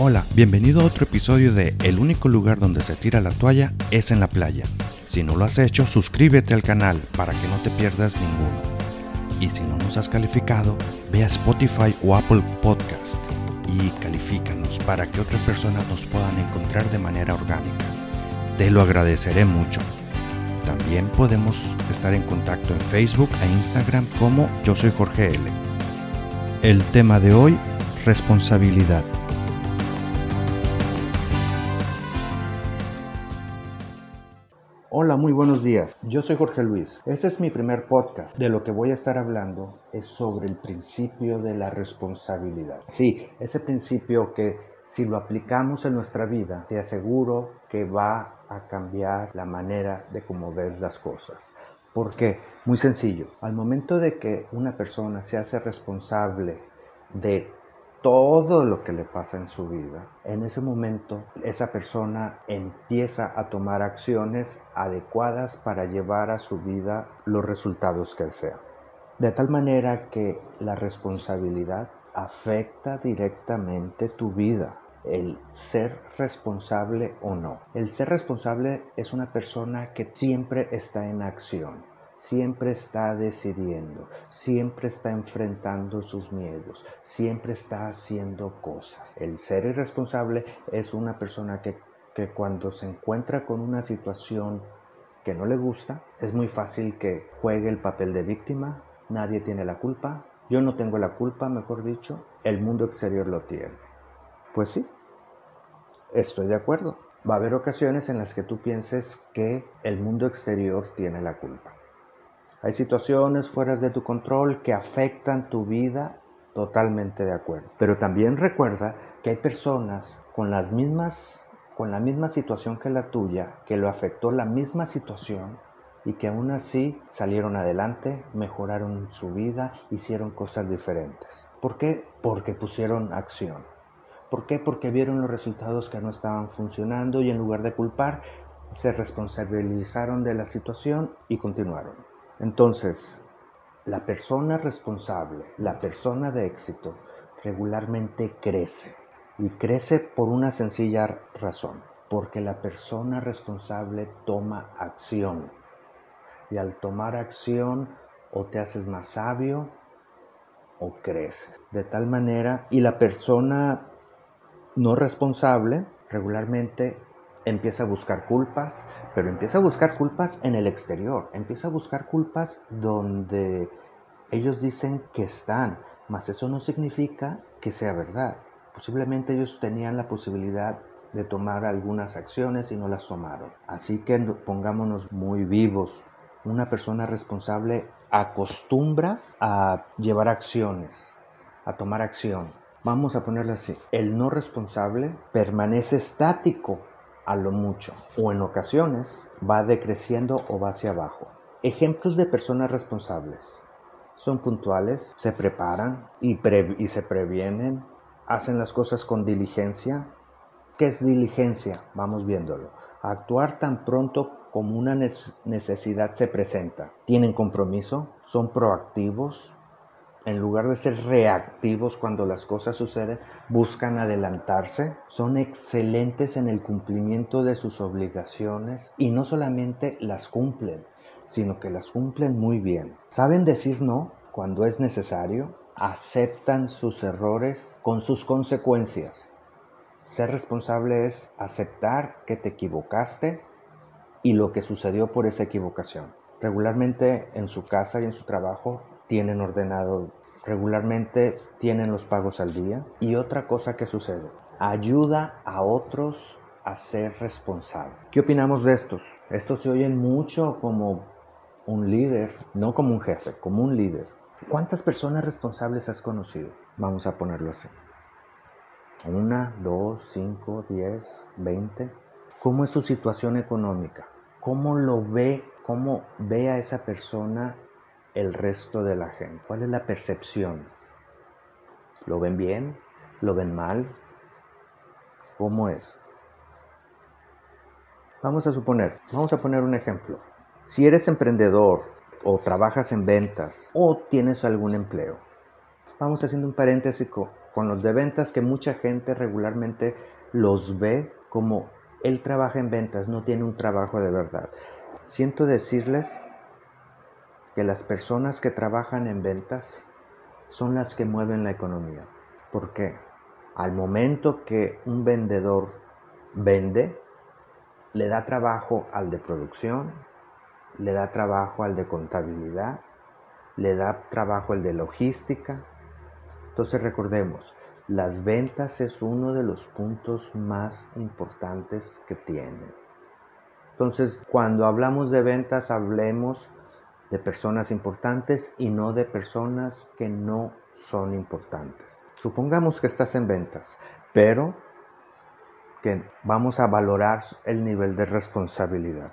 Hola, bienvenido a otro episodio de El único lugar donde se tira la toalla es en la playa. Si no lo has hecho, suscríbete al canal para que no te pierdas ninguno. Y si no nos has calificado, ve a Spotify o Apple Podcast y califícanos para que otras personas nos puedan encontrar de manera orgánica. Te lo agradeceré mucho. También podemos estar en contacto en Facebook e Instagram como Yo Soy Jorge L. El tema de hoy, responsabilidad. Hola, muy buenos días. Yo soy Jorge Luis. Este es mi primer podcast. De lo que voy a estar hablando es sobre el principio de la responsabilidad. Sí, ese principio que si lo aplicamos en nuestra vida, te aseguro que va a cambiar la manera de cómo ves las cosas. ¿Por qué? Muy sencillo. Al momento de que una persona se hace responsable de todo lo que le pasa en su vida, en ese momento esa persona empieza a tomar acciones adecuadas para llevar a su vida los resultados que desea. De tal manera que la responsabilidad afecta directamente tu vida, el ser responsable o no. El ser responsable es una persona que siempre está en acción siempre está decidiendo, siempre está enfrentando sus miedos, siempre está haciendo cosas. El ser irresponsable es una persona que, que cuando se encuentra con una situación que no le gusta, es muy fácil que juegue el papel de víctima, nadie tiene la culpa, yo no tengo la culpa, mejor dicho, el mundo exterior lo tiene. Pues sí, estoy de acuerdo. Va a haber ocasiones en las que tú pienses que el mundo exterior tiene la culpa. Hay situaciones fuera de tu control que afectan tu vida totalmente de acuerdo. Pero también recuerda que hay personas con las mismas con la misma situación que la tuya, que lo afectó la misma situación y que aún así salieron adelante, mejoraron su vida, hicieron cosas diferentes. ¿Por qué? Porque pusieron acción. ¿Por qué? Porque vieron los resultados que no estaban funcionando y en lugar de culpar, se responsabilizaron de la situación y continuaron. Entonces, la persona responsable, la persona de éxito, regularmente crece. Y crece por una sencilla razón, porque la persona responsable toma acción. Y al tomar acción, o te haces más sabio o creces. De tal manera, y la persona no responsable regularmente empieza a buscar culpas, pero empieza a buscar culpas en el exterior, empieza a buscar culpas donde ellos dicen que están, mas eso no significa que sea verdad. Posiblemente ellos tenían la posibilidad de tomar algunas acciones y no las tomaron. Así que pongámonos muy vivos. Una persona responsable acostumbra a llevar acciones, a tomar acción. Vamos a ponerlo así. El no responsable permanece estático a lo mucho o en ocasiones va decreciendo o va hacia abajo. Ejemplos de personas responsables. Son puntuales, se preparan y, se previenen, hacen las cosas con diligencia. ¿Qué es diligencia? Vamos viéndolo. Actuar tan pronto como una necesidad se presenta. Tienen compromiso, son proactivos, en lugar de ser reactivos cuando las cosas suceden, buscan adelantarse, son excelentes en el cumplimiento de sus obligaciones y no solamente las cumplen, sino que las cumplen muy bien. Saben decir no cuando es necesario, aceptan sus errores con sus consecuencias. Ser responsable es aceptar que te equivocaste y lo que sucedió por esa equivocación. Regularmente en su casa y en su trabajo tienen ordenado regularmente, tienen los pagos al día. Y otra cosa que sucede, ayuda a otros a ser responsable. ¿Qué opinamos de estos? Estos se oyen mucho como un líder, no como un jefe, como un líder. ¿Cuántas personas responsables has conocido? Vamos a ponerlo así. Una, dos, cinco, diez, veinte. ¿Cómo es su situación económica? ¿Cómo lo ve? ¿Cómo ve a esa persona el resto de la gente? ¿Cuál es la percepción? ¿Lo ven bien? ¿Lo ven mal? ¿Cómo es? Vamos a suponer, vamos a poner un ejemplo. Si eres emprendedor o trabajas en ventas o tienes algún empleo, vamos haciendo un paréntesis con, los de ventas que mucha gente regularmente los ve como él trabaja en ventas, no tiene un trabajo de verdad. Siento decirles que las personas que trabajan en ventas son las que mueven la economía. Porque al momento que un vendedor vende, le da trabajo al de producción, le da trabajo al de contabilidad, le da trabajo al de logística. Entonces recordemos, las ventas es uno de los puntos más importantes que tienen. Entonces, cuando hablamos de ventas, hablemos de personas importantes y no de personas que no son importantes. Supongamos que estás en ventas, pero que vamos a valorar el nivel de responsabilidad.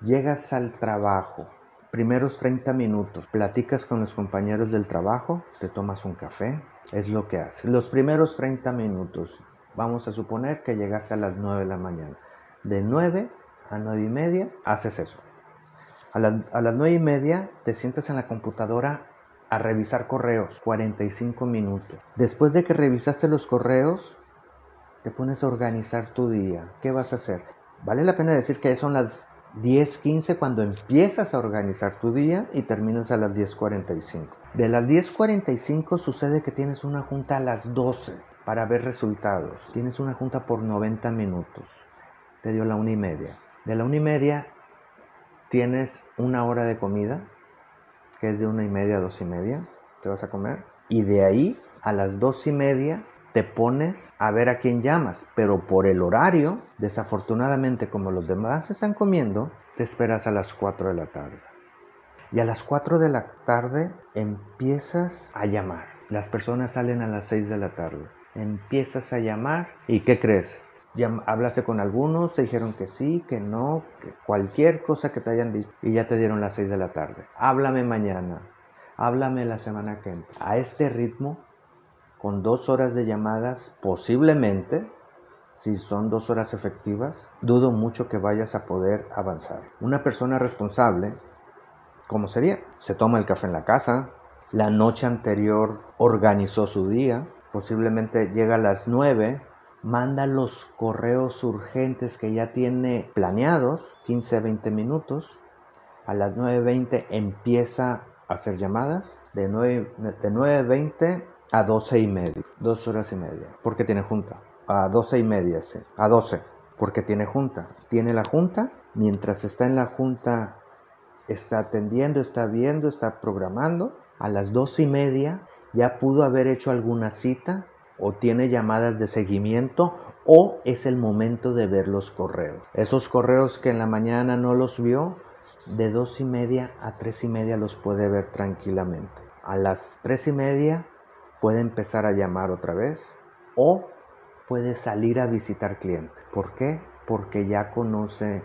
Llegas al trabajo, primeros 30 minutos, platicas con los compañeros del trabajo, te tomas un café, es lo que haces. Los primeros 30 minutos, vamos a suponer que llegaste a las 9 de la mañana. De 9 a 9 y media haces eso. A, a las 9 y media te sientas en la computadora a revisar correos, 45 minutos. Después de que revisaste los correos, te pones a organizar tu día. ¿Qué vas a hacer? Vale la pena decir que son las 10.15 cuando empiezas a organizar tu día y terminas a las 10.45. De las 10.45 sucede que tienes una junta a las 12 para ver resultados. Tienes una junta por 90 minutos. Te dio la una y media. De la una y media tienes una hora de comida, que es de una y media a dos y media. Te vas a comer. Y de ahí a las dos y media te pones a ver a quién llamas, pero por el horario, desafortunadamente como los demás están comiendo, te esperas a las 4 de la tarde. Y a las 4 de la tarde empiezas a llamar. Las personas salen a las 6 de la tarde. Empiezas a llamar y ¿qué crees? Ya hablaste con algunos, te dijeron que sí, que no, que cualquier cosa que te hayan dicho y ya te dieron las 6 de la tarde. Háblame mañana, háblame la semana que entra. A este ritmo con dos horas de llamadas, posiblemente, si son dos horas efectivas, dudo mucho que vayas a poder avanzar. Una persona responsable, ¿cómo sería? Se toma el café en la casa, la noche anterior organizó su día, posiblemente llega a las nueve, manda los correos urgentes que ya tiene planeados, 15-20 minutos, a las 9.20 empieza a hacer llamadas, de 9.20 a 12 y media, dos horas y media, porque tiene junta. A 12 y media, sí. A 12, porque tiene junta. Tiene la junta, mientras está en la junta, está atendiendo, está viendo, está programando. A las 12 y media ya pudo haber hecho alguna cita o tiene llamadas de seguimiento o es el momento de ver los correos. Esos correos que en la mañana no los vio, de dos y media a tres y media los puede ver tranquilamente. A las tres y media puede empezar a llamar otra vez o puede salir a visitar cliente. ¿Por qué? Porque ya conoce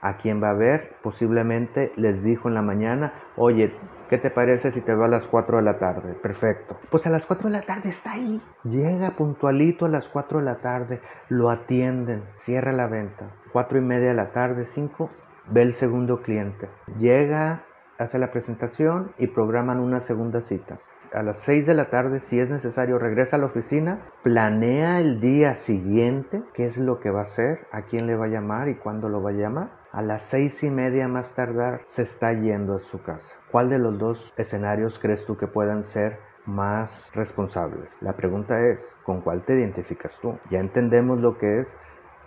a quién va a ver. Posiblemente les dijo en la mañana, oye, ¿qué te parece si te va a las 4 de la tarde? Perfecto. Pues a las 4 de la tarde está ahí. Llega puntualito a las 4 de la tarde, lo atienden, cierra la venta. 4 y media de la tarde, 5, ve el segundo cliente. Llega, hace la presentación y programan una segunda cita a las 6 de la tarde, si es necesario, regresa a la oficina, planea el día siguiente, qué es lo que va a hacer, a quién le va a llamar y cuándo lo va a llamar. A las seis y media más tardar se está yendo a su casa. ¿Cuál de los dos escenarios crees tú que puedan ser más responsables? La pregunta es, ¿con cuál te identificas tú? Ya entendemos lo que es,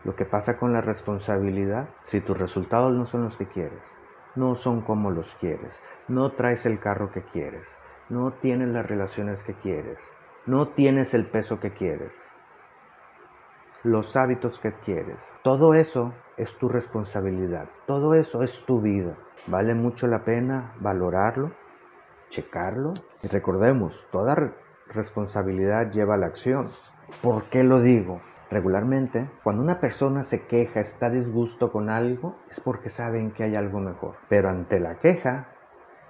lo que pasa con la responsabilidad. Si tus resultados no son los que quieres, no son como los quieres, no traes el carro que quieres, no tienes las relaciones que quieres, no tienes el peso que quieres, los hábitos que quieres. Todo eso es tu responsabilidad, todo eso es tu vida. Vale mucho la pena valorarlo, checarlo y recordemos, toda responsabilidad lleva a la acción. ¿Por qué lo digo? Regularmente, cuando una persona se queja, está disgusto con algo, es porque saben que hay algo mejor. Pero ante la queja,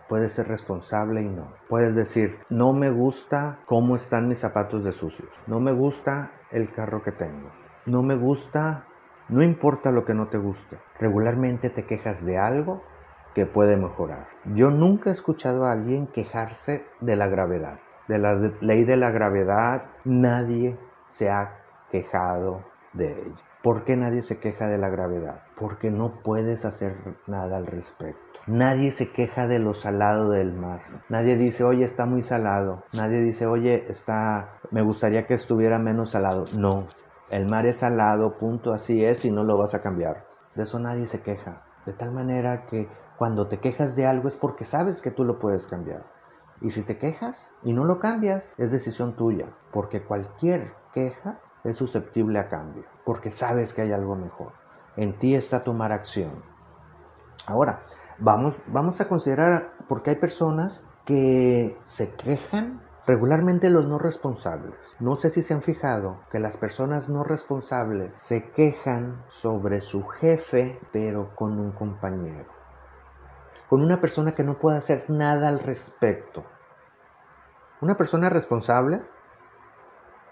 Puedes ser responsable y no. Puedes decir, no me gusta cómo están mis zapatos de sucios. No me gusta el carro que tengo. No me gusta, no importa lo que no te guste. Regularmente te quejas de algo que puede mejorar. Yo nunca he escuchado a alguien quejarse de la gravedad. de la ley de la gravedad, nadie se ha quejado de ello. ¿Por qué nadie se queja de la gravedad? Porque no puedes hacer nada al respecto. Nadie se queja de lo salado del mar. Nadie dice, oye, está muy salado. Nadie dice, oye, está, me gustaría que estuviera menos salado. No, el mar es salado, punto, así es y no lo vas a cambiar. De eso nadie se queja. De tal manera que cuando te quejas de algo es porque sabes que tú lo puedes cambiar. Y si te quejas y no lo cambias, es decisión tuya, porque cualquier queja es susceptible a cambio, porque sabes que hay algo mejor. En ti está tomar acción. Ahora, vamos, vamos a considerar, porque hay personas que se quejan Regularmente los no responsables. No sé si se han fijado que las personas no responsables se quejan sobre su jefe, pero con un compañero. Con una persona que no puede hacer nada al respecto. Una persona responsable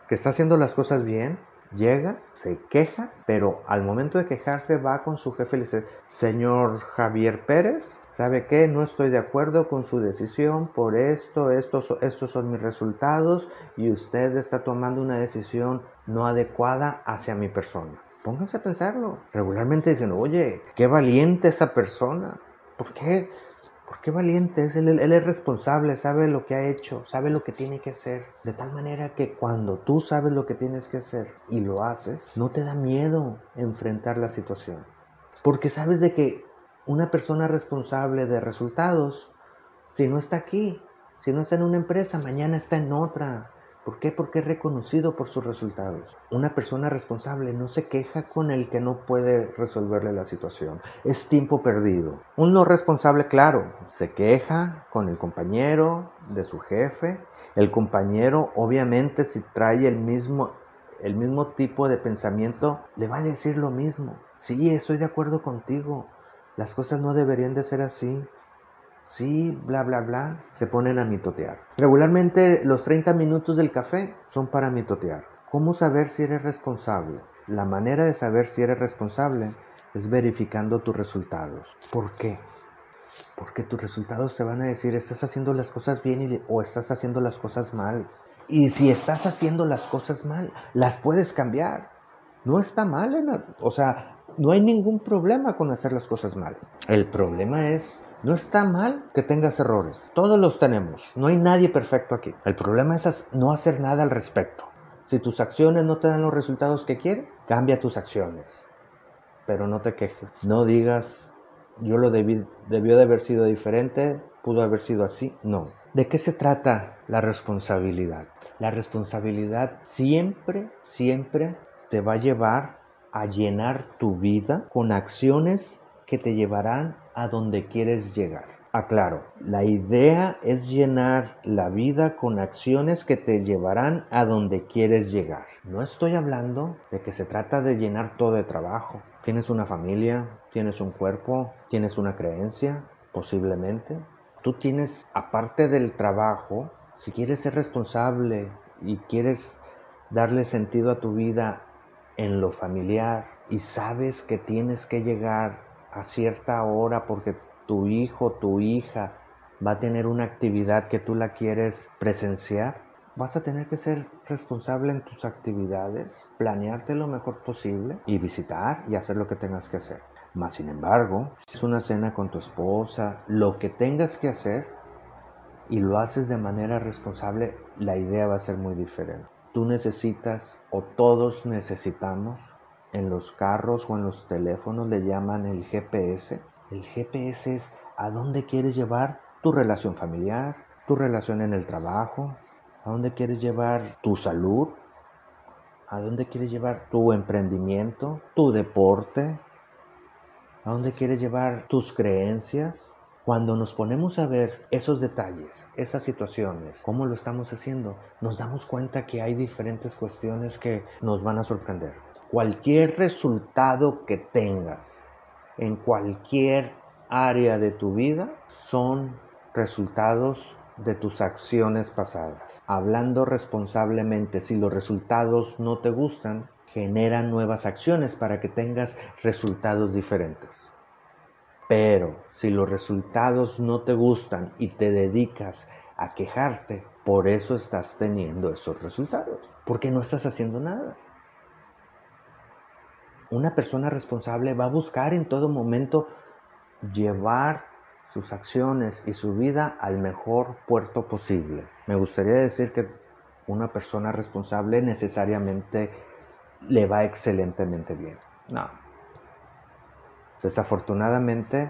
que está haciendo las cosas bien, llega, se queja, pero al momento de quejarse va con su jefe y le dice, señor Javier Pérez, ¿sabe qué? No estoy de acuerdo con su decisión por esto, estos, estos son mis resultados y usted está tomando una decisión no adecuada hacia mi persona. Pónganse a pensarlo. Regularmente dicen, oye, qué valiente esa persona. ¿Por qué? ¿Por qué valiente es? Él, él, es responsable, sabe lo que ha hecho, sabe lo que tiene que hacer. De tal manera que cuando tú sabes lo que tienes que hacer y lo haces, no te da miedo enfrentar la situación. Porque sabes de que una persona responsable de resultados, si no está aquí, si no está en una empresa, mañana está en otra. ¿Por qué? Porque es reconocido por sus resultados. Una persona responsable no se queja con el que no puede resolverle la situación. Es tiempo perdido. Un no responsable, claro, se queja con el compañero de su jefe. El compañero, obviamente, si trae el mismo, el mismo tipo de pensamiento, le va a decir lo mismo. Sí, estoy de acuerdo contigo. Las cosas no deberían de ser así sí, bla, bla, bla, se ponen a mitotear. Regularmente los 30 minutos del café son para mitotear. ¿Cómo saber si eres responsable? La manera de saber si eres responsable es verificando tus resultados. ¿Por qué? Porque tus resultados te van a decir, estás haciendo las cosas bien o estás haciendo las cosas mal. Y si estás haciendo las cosas mal, las puedes cambiar. No está mal, o sea, no hay ningún problema con hacer las cosas mal. El problema es no está mal que tengas errores. Todos los tenemos. No hay nadie perfecto aquí. El problema es no hacer nada al respecto. Si tus acciones no te dan los resultados que quieres, cambia tus acciones. Pero no te quejes. No digas, yo lo debí, debió de haber sido diferente, pudo haber sido así. No. ¿De qué se trata la responsabilidad? La responsabilidad siempre, siempre te va a llevar a llenar tu vida con acciones que te llevarán a donde quieres llegar. Aclaro, la idea es llenar la vida con acciones que te llevarán a donde quieres llegar. No estoy hablando de que se trata de llenar todo de trabajo. Tienes una familia, tienes un cuerpo, tienes una creencia, posiblemente. Tú tienes, aparte del trabajo, si quieres ser responsable y quieres darle sentido a tu vida en lo familiar y sabes que tienes que llegar a cierta hora porque tu hijo, tu hija va a tener una actividad que tú la quieres presenciar, vas a tener que ser responsable en tus actividades, planearte lo mejor posible y visitar y hacer lo que tengas que hacer. Más sin embargo, si es una cena con tu esposa, lo que tengas que hacer y lo haces de manera responsable, la idea va a ser muy diferente. Tú necesitas o todos necesitamos en los carros o en los teléfonos le llaman el GPS. El GPS es a dónde quieres llevar tu relación familiar, tu relación en el trabajo, a dónde quieres llevar tu salud, a dónde quieres llevar tu emprendimiento, tu deporte, a dónde quieres llevar tus creencias. Cuando nos ponemos a ver esos detalles, esas situaciones, cómo lo estamos haciendo, nos damos cuenta que hay diferentes cuestiones que nos van a sorprender cualquier resultado que tengas en cualquier área de tu vida son resultados de tus acciones pasadas. Hablando responsablemente, si los resultados no te gustan, genera nuevas acciones para que tengas resultados diferentes. Pero si los resultados no te gustan y te dedicas a quejarte, Por eso estás teniendo esos resultados, porque no estás haciendo nada. Una persona responsable va a buscar en todo momento llevar sus acciones y su vida al mejor puerto posible. Me gustaría decir que una persona responsable necesariamente le va excelentemente bien. No. Desafortunadamente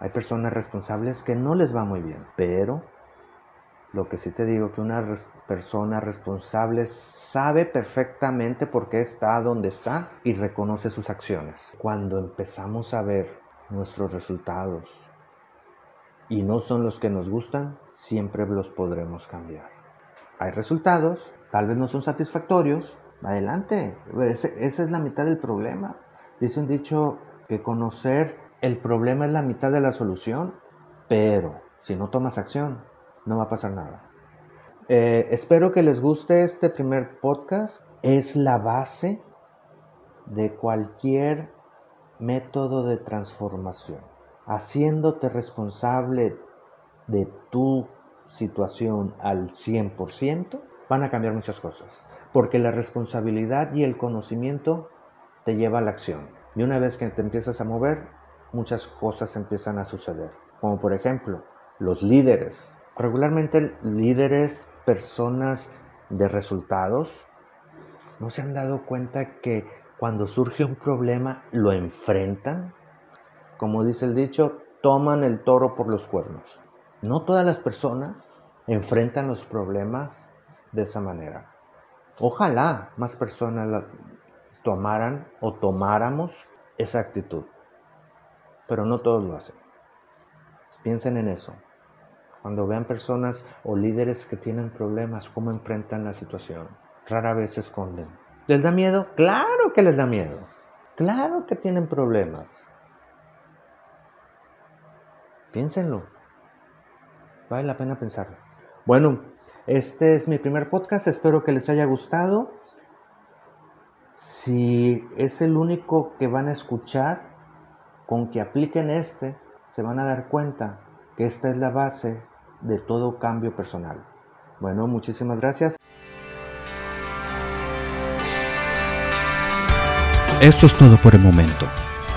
hay personas responsables que no les va muy bien, pero lo que sí te digo que una persona responsable sabe perfectamente por qué está donde está y reconoce sus acciones. Cuando empezamos a ver nuestros resultados y no son los que nos gustan, siempre los podremos cambiar. Hay resultados, tal vez no son satisfactorios, adelante, esa es la mitad del problema. Dice un dicho que conocer el problema es la mitad de la solución, pero si no tomas acción, no va a pasar nada. Eh, espero que les guste este primer podcast. Es la base de cualquier método de transformación. Haciéndote responsable de tu situación al 100%, van a cambiar muchas cosas. Porque la responsabilidad y el conocimiento te lleva a la acción. Y una vez que te empiezas a mover, muchas cosas empiezan a suceder. Como por ejemplo, los líderes regularmente líderes, personas de resultados, no se han dado cuenta que cuando surge un problema lo enfrentan. Como dice el dicho, toman el toro por los cuernos. No todas las personas enfrentan los problemas de esa manera. Ojalá más personas tomaran o tomáramos esa actitud. Pero no todos lo hacen. Piensen en eso. Cuando vean personas o líderes que tienen problemas, cómo enfrentan la situación. Rara vez se esconden. ¿Les da miedo? Claro que les da miedo. Claro que tienen problemas. Piénsenlo. Vale la pena pensarlo. Bueno, este es mi primer podcast. Espero que les haya gustado. Si es el único que van a escuchar, con que apliquen este, se van a dar cuenta que esta es la base de todo cambio personal. Bueno, muchísimas gracias. Esto es todo por el momento.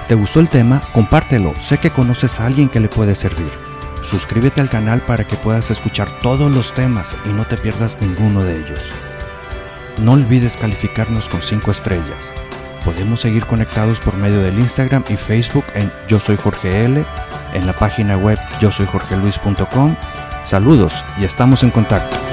¿Te gustó el tema? Compártelo. Sé que conoces a alguien que le puede servir. Suscríbete al canal para que puedas escuchar todos los temas y no te pierdas ninguno de ellos. No olvides calificarnos con 5 estrellas. Podemos seguir conectados por medio del Instagram y Facebook en Yo Soy Jorge L, en la página web yo soy Jorge Luis.com Saludos y estamos en contacto.